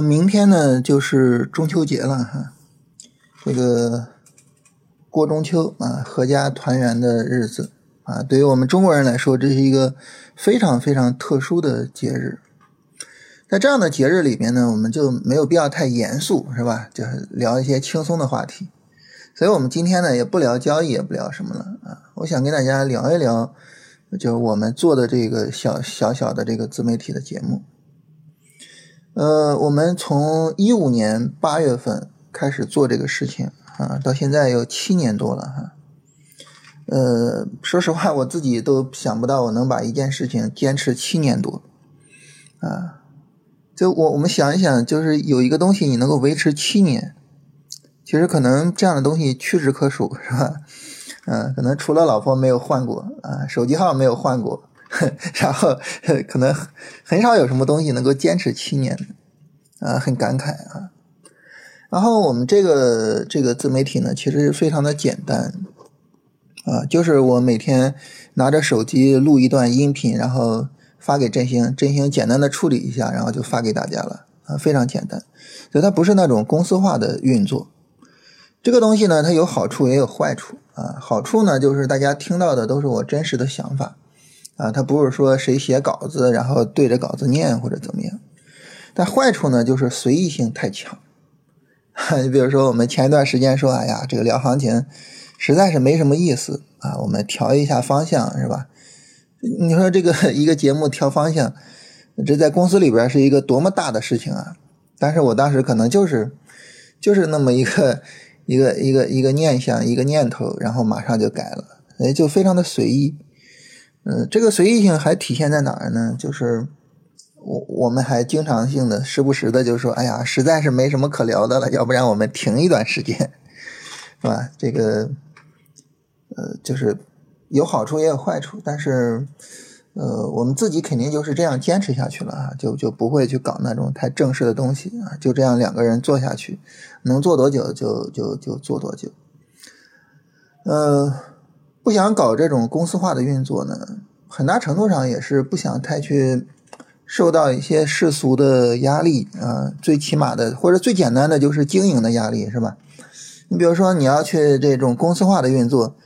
明天呢就是中秋节了哈，这个过中秋啊，阖家团圆的日子啊，对于我们中国人来说，这是一个非常非常特殊的节日。在这样的节日里面呢，我们就没有必要太严肃，是吧？就是聊一些轻松的话题。所以我们今天呢，也不聊交易，也不聊什么了啊。我想跟大家聊一聊，就是我们做的这个小小小的这个自媒体的节目。呃，我们从一五年八月份开始做这个事情啊，到现在有七年多了哈。呃，说实话，我自己都想不到我能把一件事情坚持七年多啊。就我我们想一想，就是有一个东西你能够维持七年，其实可能这样的东西屈指可数，是吧？嗯，可能除了老婆没有换过啊，手机号没有换过。然后可能很少有什么东西能够坚持七年，啊，很感慨啊。然后我们这个这个自媒体呢，其实非常的简单，啊，就是我每天拿着手机录一段音频，然后发给振兴，振兴简单的处理一下，然后就发给大家了，啊，非常简单。所以它不是那种公司化的运作。这个东西呢，它有好处也有坏处啊。好处呢，就是大家听到的都是我真实的想法。啊，他不是说谁写稿子，然后对着稿子念或者怎么样。但坏处呢，就是随意性太强。你 比如说，我们前一段时间说，哎呀，这个聊行情实在是没什么意思啊，我们调一下方向，是吧？你说这个 一个节目调方向，这在公司里边是一个多么大的事情啊！但是我当时可能就是就是那么一个一个一个一个念想，一个念头，然后马上就改了，哎，就非常的随意。嗯，这个随意性还体现在哪儿呢？就是我我们还经常性的时不时的就说，哎呀，实在是没什么可聊的了，要不然我们停一段时间，是吧？这个呃，就是有好处也有坏处，但是呃，我们自己肯定就是这样坚持下去了啊，就就不会去搞那种太正式的东西啊，就这样两个人做下去，能做多久就就就做多久，呃。不想搞这种公司化的运作呢，很大程度上也是不想太去受到一些世俗的压力啊。最起码的或者最简单的就是经营的压力，是吧？你比如说你要去这种公司化的运作，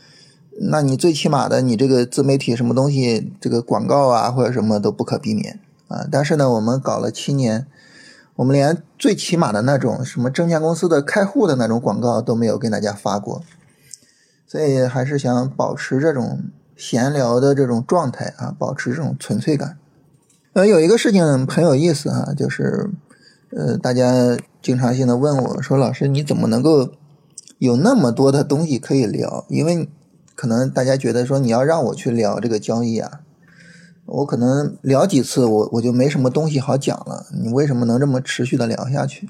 那你最起码的你这个自媒体什么东西，这个广告啊或者什么都不可避免啊。但是呢，我们搞了七年，我们连最起码的那种什么证券公司的开户的那种广告都没有跟大家发过。所以还是想保持这种闲聊的这种状态啊，保持这种纯粹感。呃，有一个事情很有意思啊，就是呃，大家经常性的问我说：“老师，你怎么能够有那么多的东西可以聊？”因为可能大家觉得说你要让我去聊这个交易啊，我可能聊几次我我就没什么东西好讲了。你为什么能这么持续的聊下去？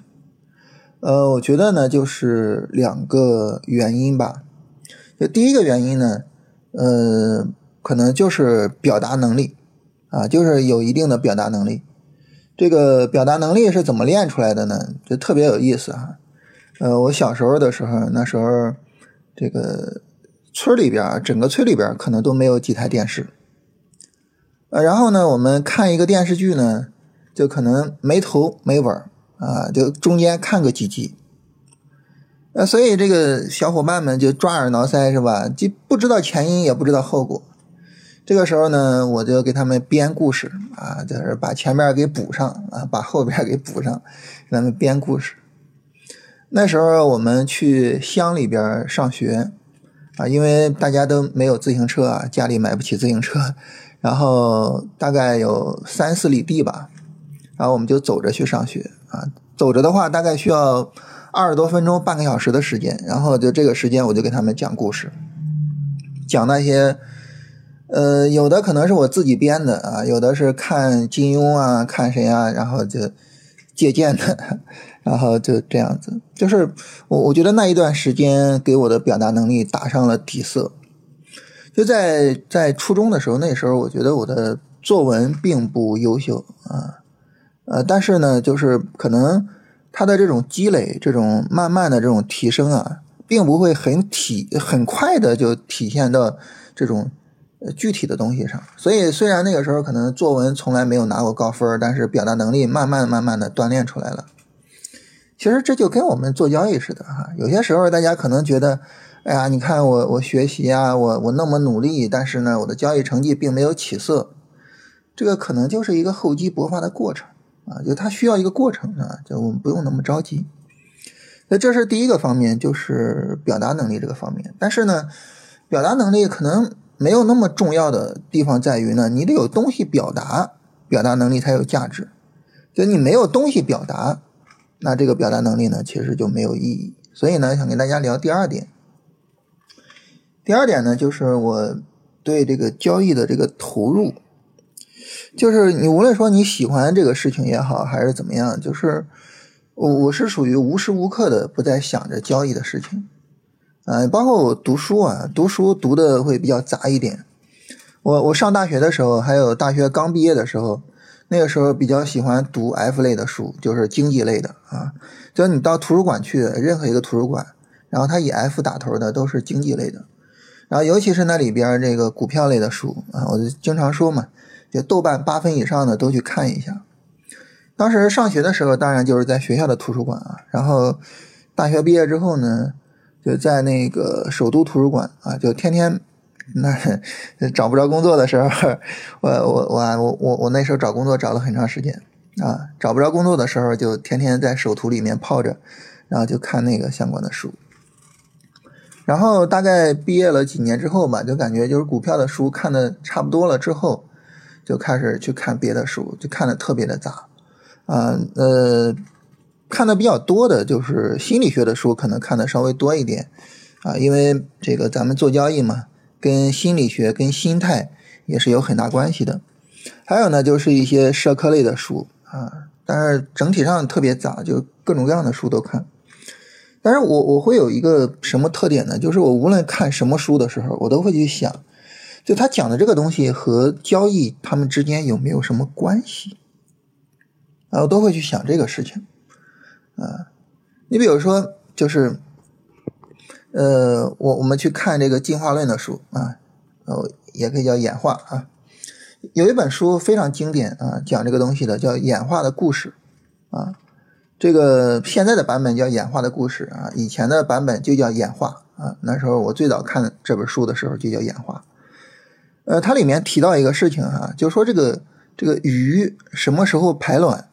呃，我觉得呢，就是两个原因吧。就第一个原因呢，呃，可能就是表达能力啊，就是有一定的表达能力。这个表达能力是怎么练出来的呢？就特别有意思哈。呃，我小时候的时候，那时候这个村里边，整个村里边可能都没有几台电视。呃，然后呢，我们看一个电视剧呢，就可能没头没尾啊，就中间看个几集。呃，所以这个小伙伴们就抓耳挠腮是吧？就不知道前因，也不知道后果。这个时候呢，我就给他们编故事啊，就是把前面给补上啊，把后边给补上，给他们编故事。那时候我们去乡里边上学啊，因为大家都没有自行车啊，家里买不起自行车，然后大概有三四里地吧，然后我们就走着去上学啊，走着的话大概需要。二十多分钟，半个小时的时间，然后就这个时间，我就给他们讲故事，讲那些，呃，有的可能是我自己编的啊，有的是看金庸啊，看谁啊，然后就借鉴的，然后就这样子，就是我我觉得那一段时间给我的表达能力打上了底色。就在在初中的时候，那时候我觉得我的作文并不优秀啊，呃，但是呢，就是可能。它的这种积累，这种慢慢的这种提升啊，并不会很体很快的就体现到这种具体的东西上。所以虽然那个时候可能作文从来没有拿过高分，但是表达能力慢慢慢慢的锻炼出来了。其实这就跟我们做交易似的哈，有些时候大家可能觉得，哎呀，你看我我学习啊，我我那么努力，但是呢，我的交易成绩并没有起色，这个可能就是一个厚积薄发的过程啊，就它需要一个过程啊，就我们不用那么着急。那这是第一个方面，就是表达能力这个方面。但是呢，表达能力可能没有那么重要的地方在于呢，你得有东西表达，表达能力才有价值。就你没有东西表达。那这个表达能力呢，其实就没有意义。所以呢，想跟大家聊第二点。第二点呢，就是我对这个交易的这个投入，就是你无论说你喜欢这个事情也好，还是怎么样，就是我我是属于无时无刻的不在想着交易的事情。嗯，包括我读书啊，读书读的会比较杂一点。我我上大学的时候，还有大学刚毕业的时候。那个时候比较喜欢读 F 类的书，就是经济类的啊。就你到图书馆去，任何一个图书馆，然后它以 F 打头的都是经济类的。然后尤其是那里边这个股票类的书啊，我就经常说嘛，就豆瓣八分以上的都去看一下。当时上学的时候，当然就是在学校的图书馆啊。然后大学毕业之后呢，就在那个首都图书馆啊，就天天。那找不着工作的时候，我我我我我我那时候找工作找了很长时间啊，找不着工作的时候就天天在首图里面泡着，然后就看那个相关的书。然后大概毕业了几年之后吧，就感觉就是股票的书看的差不多了之后，就开始去看别的书，就看的特别的杂啊呃，看的比较多的就是心理学的书，可能看的稍微多一点啊，因为这个咱们做交易嘛。跟心理学、跟心态也是有很大关系的。还有呢，就是一些社科类的书啊，但是整体上特别杂，就各种各样的书都看。但是我我会有一个什么特点呢？就是我无论看什么书的时候，我都会去想，就他讲的这个东西和交易他们之间有没有什么关系啊？我都会去想这个事情啊。你比如说，就是。呃，我我们去看这个进化论的书啊，呃，也可以叫演化啊。有一本书非常经典啊，讲这个东西的叫《演化的故事》啊。这个现在的版本叫《演化的故事》啊，以前的版本就叫演化啊。那时候我最早看这本书的时候就叫演化。呃，它里面提到一个事情哈，就是说这个这个鱼什么时候排卵？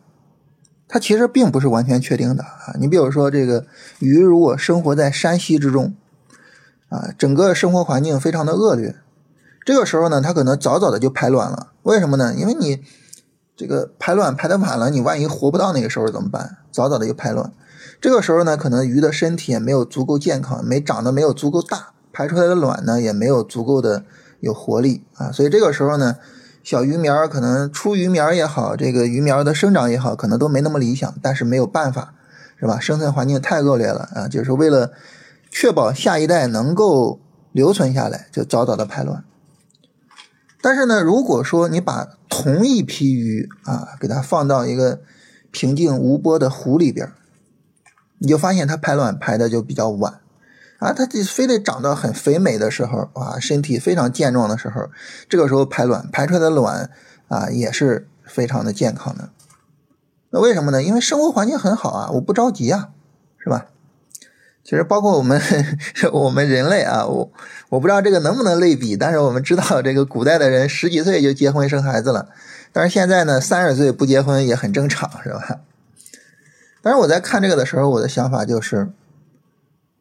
它其实并不是完全确定的啊！你比如说，这个鱼如果生活在山溪之中，啊，整个生活环境非常的恶劣，这个时候呢，它可能早早的就排卵了。为什么呢？因为你这个排卵排的晚了，你万一活不到那个时候怎么办？早早的就排卵，这个时候呢，可能鱼的身体也没有足够健康，没长得没有足够大，排出来的卵呢也没有足够的有活力啊，所以这个时候呢。小鱼苗可能出鱼苗也好，这个鱼苗的生长也好，可能都没那么理想，但是没有办法，是吧？生存环境太恶劣了啊！就是为了确保下一代能够留存下来，就早早的排卵。但是呢，如果说你把同一批鱼啊，给它放到一个平静无波的湖里边，你就发现它排卵排的就比较晚。啊，它就非得长到很肥美的时候，啊，身体非常健壮的时候，这个时候排卵，排出来的卵啊，也是非常的健康的。那为什么呢？因为生活环境很好啊，我不着急啊，是吧？其实包括我们 我们人类啊，我我不知道这个能不能类比，但是我们知道这个古代的人十几岁就结婚生孩子了，但是现在呢，三十岁不结婚也很正常，是吧？但是我在看这个的时候，我的想法就是。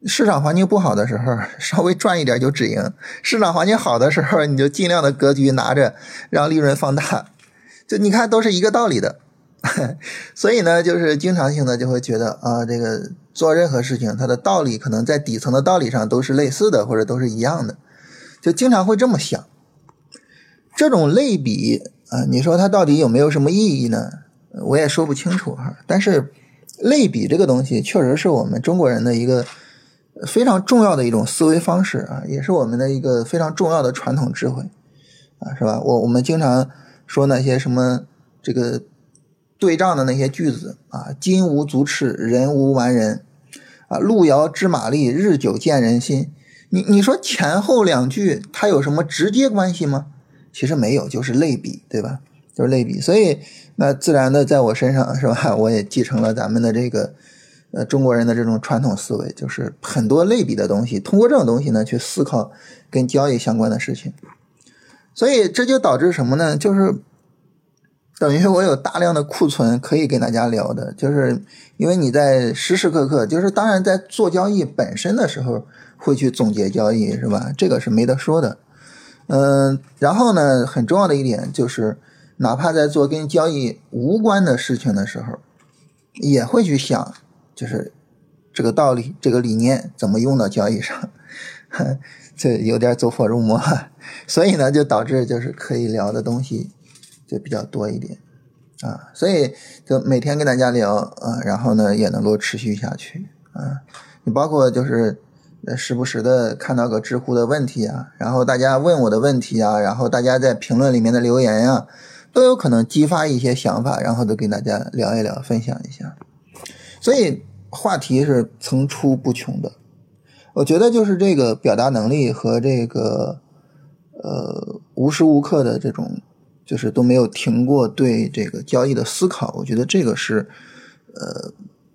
市场环境不好的时候，稍微赚一点就止盈；市场环境好的时候，你就尽量的格局拿着，让利润放大。就你看，都是一个道理的。所以呢，就是经常性的就会觉得啊，这个做任何事情，它的道理可能在底层的道理上都是类似的，或者都是一样的，就经常会这么想。这种类比啊，你说它到底有没有什么意义呢？我也说不清楚哈。但是类比这个东西，确实是我们中国人的一个。非常重要的一种思维方式啊，也是我们的一个非常重要的传统智慧啊，是吧？我我们经常说那些什么这个对仗的那些句子啊，“金无足赤，人无完人”，啊，“路遥知马力，日久见人心”。你你说前后两句它有什么直接关系吗？其实没有，就是类比，对吧？就是类比，所以那自然的在我身上是吧？我也继承了咱们的这个。呃中国人的这种传统思维，就是很多类比的东西，通过这种东西呢去思考跟交易相关的事情，所以这就导致什么呢？就是等于我有大量的库存可以跟大家聊的，就是因为你在时时刻刻，就是当然在做交易本身的时候会去总结交易，是吧？这个是没得说的。嗯，然后呢，很重要的一点就是，哪怕在做跟交易无关的事情的时候，也会去想，就是这个道理、这个理念怎么用到交易上，这有点走火入魔，所以呢，就导致就是可以聊的东西就比较多一点啊，所以就每天跟大家聊啊，然后呢也能够持续下去啊，你包括就是。时不时的看到个知乎的问题啊，然后大家问我的问题啊，然后大家在评论里面的留言呀，都有可能激发一些想法，然后都跟大家聊一聊，分享一下。所以话题是层出不穷的。我觉得就是这个表达能力和这个呃无时无刻的这种就是都没有停过对这个交易的思考，我觉得这个是呃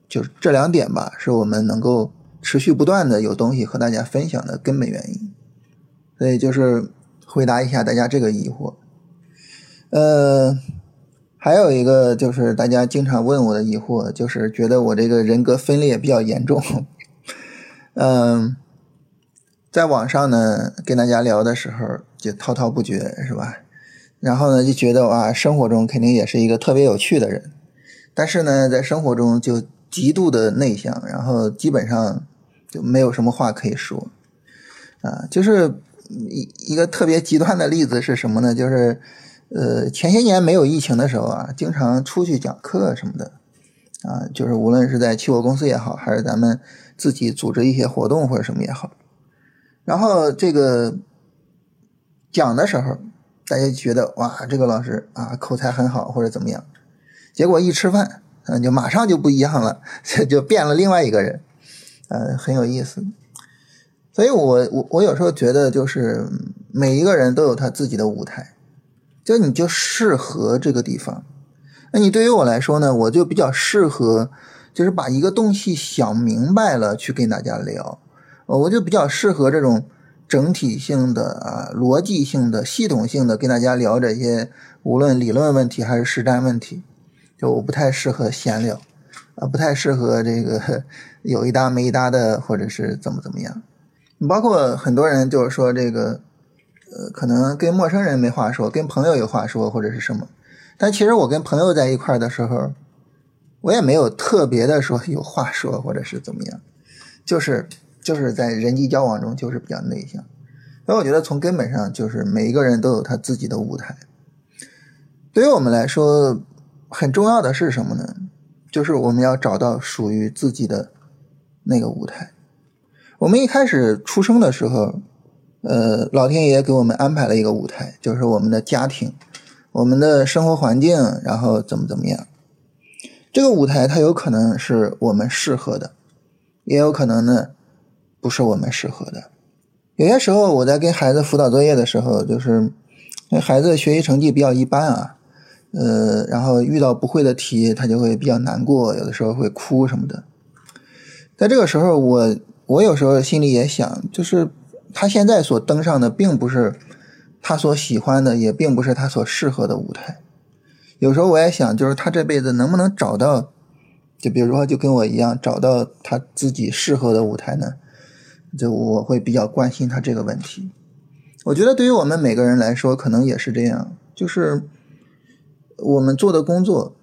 就是这两点吧，是我们能够。持续不断的有东西和大家分享的根本原因，所以就是回答一下大家这个疑惑。呃，还有一个就是大家经常问我的疑惑，就是觉得我这个人格分裂比较严重。嗯，在网上呢跟大家聊的时候就滔滔不绝，是吧？然后呢就觉得哇，生活中肯定也是一个特别有趣的人，但是呢在生活中就极度的内向，然后基本上。就没有什么话可以说，啊，就是一一个特别极端的例子是什么呢？就是，呃，前些年没有疫情的时候啊，经常出去讲课什么的，啊，就是无论是在期货公司也好，还是咱们自己组织一些活动或者什么也好，然后这个讲的时候，大家觉得哇，这个老师啊口才很好或者怎么样，结果一吃饭，嗯，就马上就不一样了，这就变了另外一个人。呃，很有意思，所以我我我有时候觉得，就是每一个人都有他自己的舞台，就你就适合这个地方。那你对于我来说呢，我就比较适合，就是把一个东西想明白了去跟大家聊，我就比较适合这种整体性的啊、逻辑性的、系统性的跟大家聊这些，无论理论问题还是实战问题，就我不太适合闲聊。啊，不太适合这个 有一搭没一搭的，或者是怎么怎么样。包括很多人就是说这个，呃，可能跟陌生人没话说，跟朋友有话说，或者是什么。但其实我跟朋友在一块的时候，我也没有特别的说有话说，或者是怎么样，就是就是在人际交往中就是比较内向。所以我觉得从根本上就是每一个人都有他自己的舞台。对于我们来说，很重要的是什么呢？就是我们要找到属于自己的那个舞台。我们一开始出生的时候，呃，老天爷给我们安排了一个舞台，就是我们的家庭、我们的生活环境，然后怎么怎么样。这个舞台它有可能是我们适合的，也有可能呢不是我们适合的。有些时候我在跟孩子辅导作业的时候，就是那孩子学习成绩比较一般啊。呃，然后遇到不会的题，他就会比较难过，有的时候会哭什么的。在这个时候，我我有时候心里也想，就是他现在所登上的，并不是他所喜欢的，也并不是他所适合的舞台。有时候我也想，就是他这辈子能不能找到，就比如说，就跟我一样，找到他自己适合的舞台呢？就我会比较关心他这个问题。我觉得对于我们每个人来说，可能也是这样，就是。我们做的工作，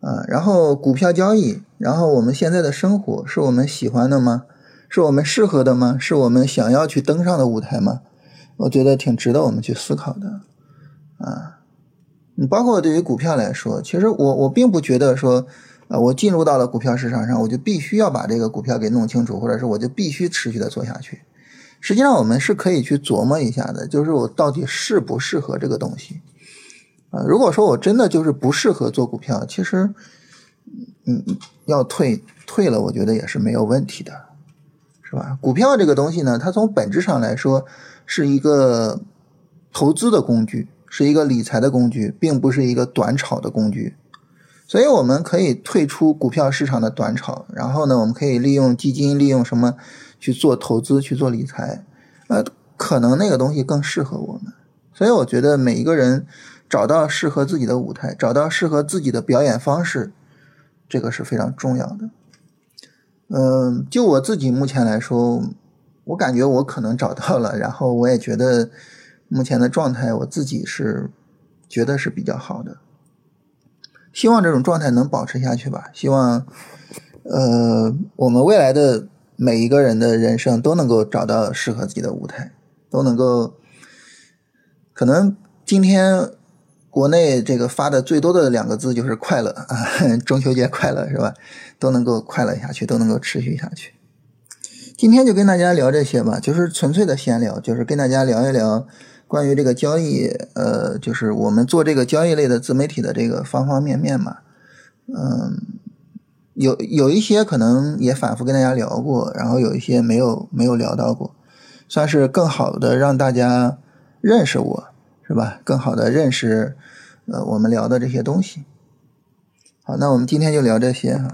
啊，然后股票交易，然后我们现在的生活是我们喜欢的吗？是我们适合的吗？是我们想要去登上的舞台吗？我觉得挺值得我们去思考的，啊，你包括对于股票来说，其实我我并不觉得说，啊，我进入到了股票市场上，我就必须要把这个股票给弄清楚，或者是我就必须持续的做下去。实际上，我们是可以去琢磨一下的，就是我到底适不适合这个东西。啊，如果说我真的就是不适合做股票，其实，嗯，要退退了，我觉得也是没有问题的，是吧？股票这个东西呢，它从本质上来说是一个投资的工具，是一个理财的工具，并不是一个短炒的工具。所以我们可以退出股票市场的短炒，然后呢，我们可以利用基金，利用什么去做投资，去做理财，呃，可能那个东西更适合我们。所以我觉得每一个人找到适合自己的舞台，找到适合自己的表演方式，这个是非常重要的。嗯，就我自己目前来说，我感觉我可能找到了，然后我也觉得目前的状态，我自己是觉得是比较好的。希望这种状态能保持下去吧。希望，呃，我们未来的每一个人的人生都能够找到适合自己的舞台，都能够。可能今天国内这个发的最多的两个字就是快乐啊，中秋节快乐是吧？都能够快乐下去，都能够持续下去。今天就跟大家聊这些吧，就是纯粹的闲聊，就是跟大家聊一聊。关于这个交易，呃，就是我们做这个交易类的自媒体的这个方方面面嘛，嗯，有有一些可能也反复跟大家聊过，然后有一些没有没有聊到过，算是更好的让大家认识我，是吧？更好的认识，呃，我们聊的这些东西。好，那我们今天就聊这些哈。